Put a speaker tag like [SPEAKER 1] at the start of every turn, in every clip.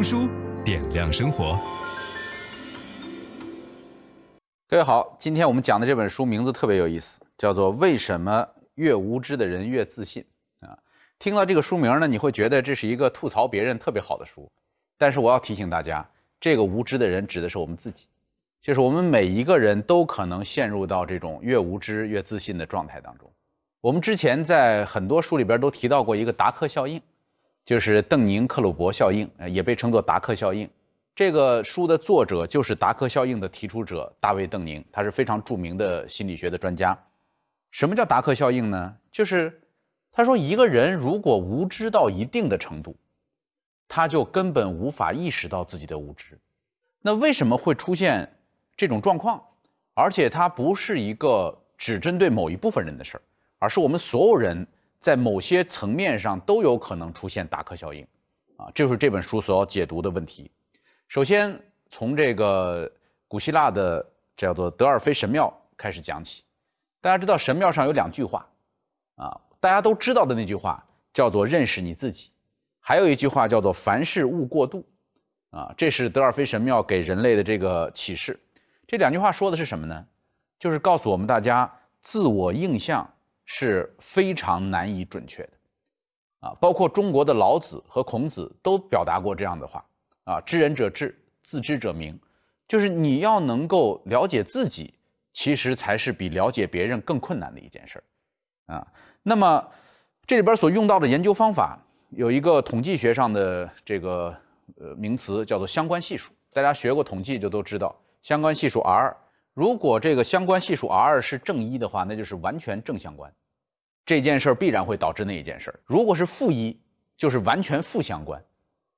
[SPEAKER 1] 读书点亮生活。
[SPEAKER 2] 各位好，今天我们讲的这本书名字特别有意思，叫做《为什么越无知的人越自信》啊。听到这个书名呢，你会觉得这是一个吐槽别人特别好的书，但是我要提醒大家。这个无知的人指的是我们自己，就是我们每一个人都可能陷入到这种越无知越自信的状态当中。我们之前在很多书里边都提到过一个达克效应，就是邓宁克鲁伯效应，也被称作达克效应。这个书的作者就是达克效应的提出者大卫邓宁，他是非常著名的心理学的专家。什么叫达克效应呢？就是他说一个人如果无知到一定的程度。他就根本无法意识到自己的无知，那为什么会出现这种状况？而且它不是一个只针对某一部分人的事儿，而是我们所有人在某些层面上都有可能出现达克效应，啊，这就是这本书所要解读的问题。首先从这个古希腊的叫做德尔菲神庙开始讲起，大家知道神庙上有两句话，啊，大家都知道的那句话叫做认识你自己。还有一句话叫做“凡事勿过度”，啊，这是德尔菲神庙给人类的这个启示。这两句话说的是什么呢？就是告诉我们大家，自我印象是非常难以准确的，啊，包括中国的老子和孔子都表达过这样的话，啊，知人者智，自知者明，就是你要能够了解自己，其实才是比了解别人更困难的一件事儿，啊，那么这里边所用到的研究方法。有一个统计学上的这个呃名词叫做相关系数，大家学过统计就都知道，相关系数 R，如果这个相关系数 R 是正一的话，那就是完全正相关，这件事儿必然会导致那一件事儿。如果是负一，就是完全负相关，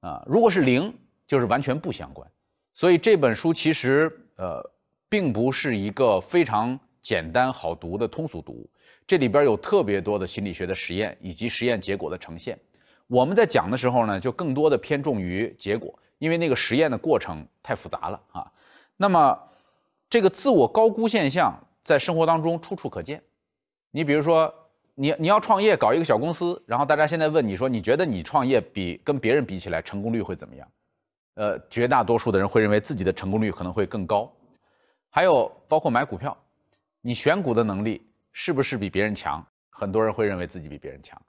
[SPEAKER 2] 啊，如果是零，就是完全不相关。所以这本书其实呃并不是一个非常简单好读的通俗读物，这里边有特别多的心理学的实验以及实验结果的呈现。我们在讲的时候呢，就更多的偏重于结果，因为那个实验的过程太复杂了啊。那么，这个自我高估现象在生活当中处处可见。你比如说，你你要创业搞一个小公司，然后大家现在问你说，你觉得你创业比跟别人比起来成功率会怎么样？呃，绝大多数的人会认为自己的成功率可能会更高。还有包括买股票，你选股的能力是不是比别人强？很多人会认为自己比别人强。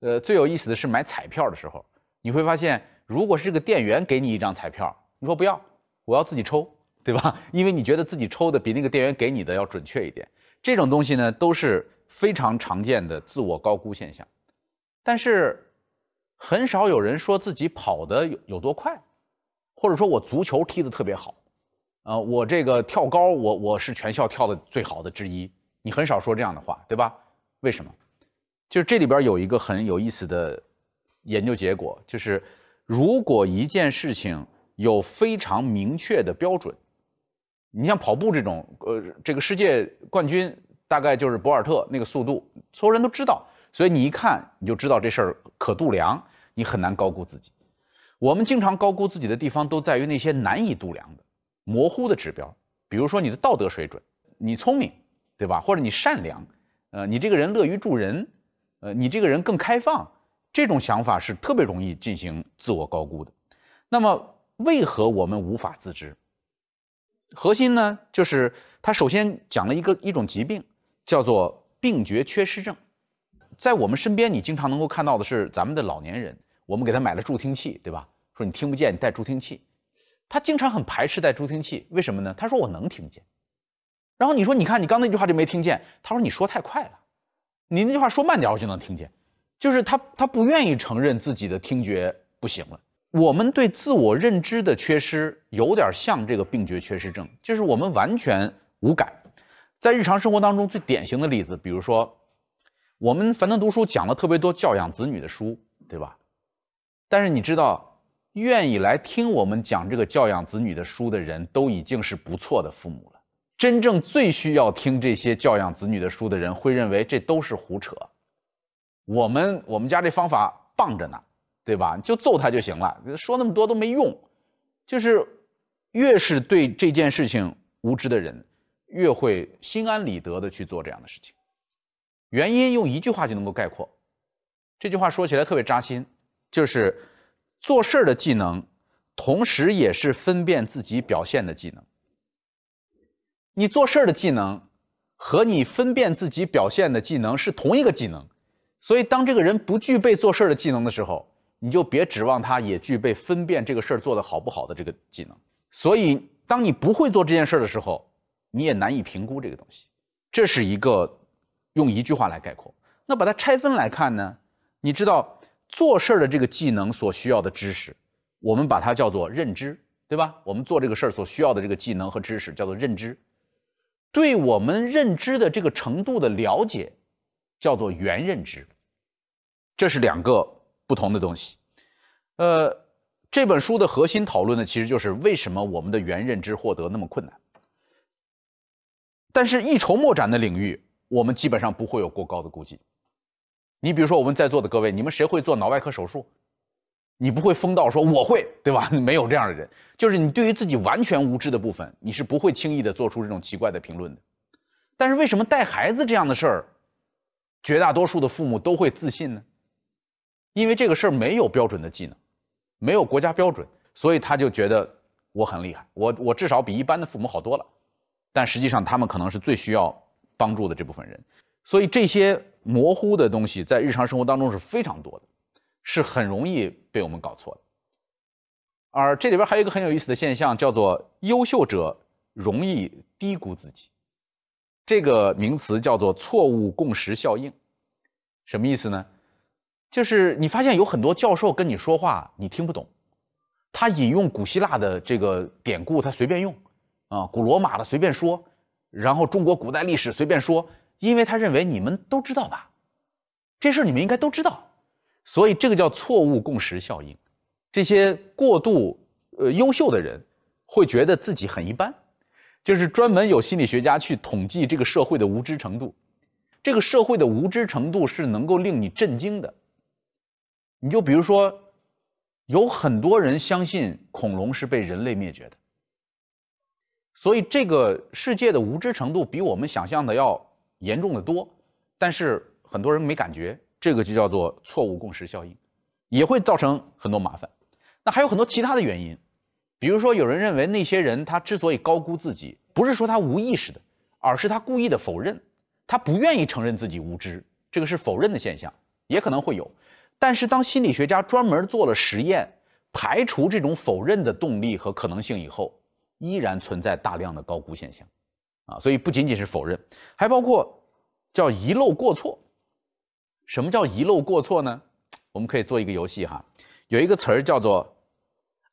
[SPEAKER 2] 呃，最有意思的是买彩票的时候，你会发现，如果是这个店员给你一张彩票，你说不要，我要自己抽，对吧？因为你觉得自己抽的比那个店员给你的要准确一点。这种东西呢，都是非常常见的自我高估现象。但是，很少有人说自己跑得有有多快，或者说我足球踢得特别好，呃，我这个跳高，我我是全校跳得最好的之一。你很少说这样的话，对吧？为什么？就是这里边有一个很有意思的研究结果，就是如果一件事情有非常明确的标准，你像跑步这种，呃，这个世界冠军大概就是博尔特那个速度，所有人都知道，所以你一看你就知道这事儿可度量，你很难高估自己。我们经常高估自己的地方都在于那些难以度量的模糊的指标，比如说你的道德水准，你聪明，对吧？或者你善良，呃，你这个人乐于助人。呃，你这个人更开放，这种想法是特别容易进行自我高估的。那么，为何我们无法自知？核心呢，就是他首先讲了一个一种疾病，叫做病觉缺失症。在我们身边，你经常能够看到的是咱们的老年人，我们给他买了助听器，对吧？说你听不见，你戴助听器。他经常很排斥戴助听器，为什么呢？他说我能听见。然后你说，你看你刚那句话就没听见，他说你说太快了。你那句话说慢点，我就能听见。就是他，他不愿意承认自己的听觉不行了。我们对自我认知的缺失，有点像这个病觉缺失症，就是我们完全无感。在日常生活当中，最典型的例子，比如说，我们樊登读书讲了特别多教养子女的书，对吧？但是你知道，愿意来听我们讲这个教养子女的书的人都已经是不错的父母了。真正最需要听这些教养子女的书的人，会认为这都是胡扯。我们我们家这方法棒着呢，对吧？就揍他就行了，说那么多都没用。就是越是对这件事情无知的人，越会心安理得的去做这样的事情。原因用一句话就能够概括，这句话说起来特别扎心，就是做事的技能，同时也是分辨自己表现的技能。你做事的技能和你分辨自己表现的技能是同一个技能，所以当这个人不具备做事的技能的时候，你就别指望他也具备分辨这个事儿做得好不好的这个技能。所以，当你不会做这件事的时候，你也难以评估这个东西。这是一个。用一句话来概括，那把它拆分来看呢？你知道做事的这个技能所需要的知识，我们把它叫做认知，对吧？我们做这个事儿所需要的这个技能和知识叫做认知，对我们认知的这个程度的了解叫做原认知，这是两个不同的东西。呃，这本书的核心讨论呢，其实就是为什么我们的原认知获得那么困难。但是，一筹莫展的领域。我们基本上不会有过高的估计。你比如说，我们在座的各位，你们谁会做脑外科手术？你不会疯到说我会，对吧？没有这样的人。就是你对于自己完全无知的部分，你是不会轻易的做出这种奇怪的评论的。但是为什么带孩子这样的事儿，绝大多数的父母都会自信呢？因为这个事儿没有标准的技能，没有国家标准，所以他就觉得我很厉害，我我至少比一般的父母好多了。但实际上，他们可能是最需要。帮助的这部分人，所以这些模糊的东西在日常生活当中是非常多的，是很容易被我们搞错的。而这里边还有一个很有意思的现象，叫做优秀者容易低估自己。这个名词叫做错误共识效应。什么意思呢？就是你发现有很多教授跟你说话，你听不懂，他引用古希腊的这个典故，他随便用啊，古罗马的随便说。然后中国古代历史随便说，因为他认为你们都知道吧，这事儿你们应该都知道，所以这个叫错误共识效应。这些过度呃优秀的人会觉得自己很一般，就是专门有心理学家去统计这个社会的无知程度。这个社会的无知程度是能够令你震惊的。你就比如说，有很多人相信恐龙是被人类灭绝的。所以这个世界的无知程度比我们想象的要严重的多，但是很多人没感觉，这个就叫做错误共识效应，也会造成很多麻烦。那还有很多其他的原因，比如说有人认为那些人他之所以高估自己，不是说他无意识的，而是他故意的否认，他不愿意承认自己无知，这个是否认的现象，也可能会有。但是当心理学家专门做了实验，排除这种否认的动力和可能性以后。依然存在大量的高估现象，啊，所以不仅仅是否认，还包括叫遗漏过错。什么叫遗漏过错呢？我们可以做一个游戏哈，有一个词儿叫做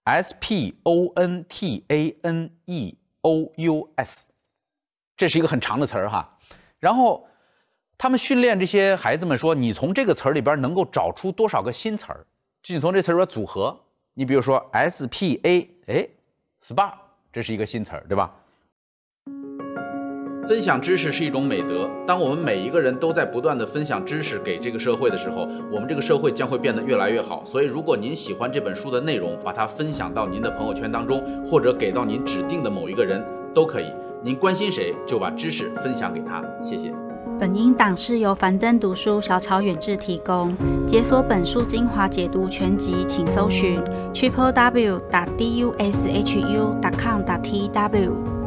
[SPEAKER 2] S P O N T A N E O U S，这是一个很长的词儿哈。然后他们训练这些孩子们说，你从这个词儿里边能够找出多少个新词儿？就你从这词儿里边组合，你比如说 S P A，哎，SPA。这是一个新词儿，对吧？分享知识是一种美德。当我们每一个人都在不断地分享知识给这个社会的时候，我们这个社会将会变得越来越好。所以，如果您喜欢这本书的内容，把它分享到您的朋友圈当中，或者给到您指定的某一个人都可以。您关心谁，就把知识分享给他。谢谢。
[SPEAKER 3] 本音档是由樊登读书小草远志提供。解锁本书精华解读全集，请搜寻 triple w 打 d u s h u 打 com 打 t w。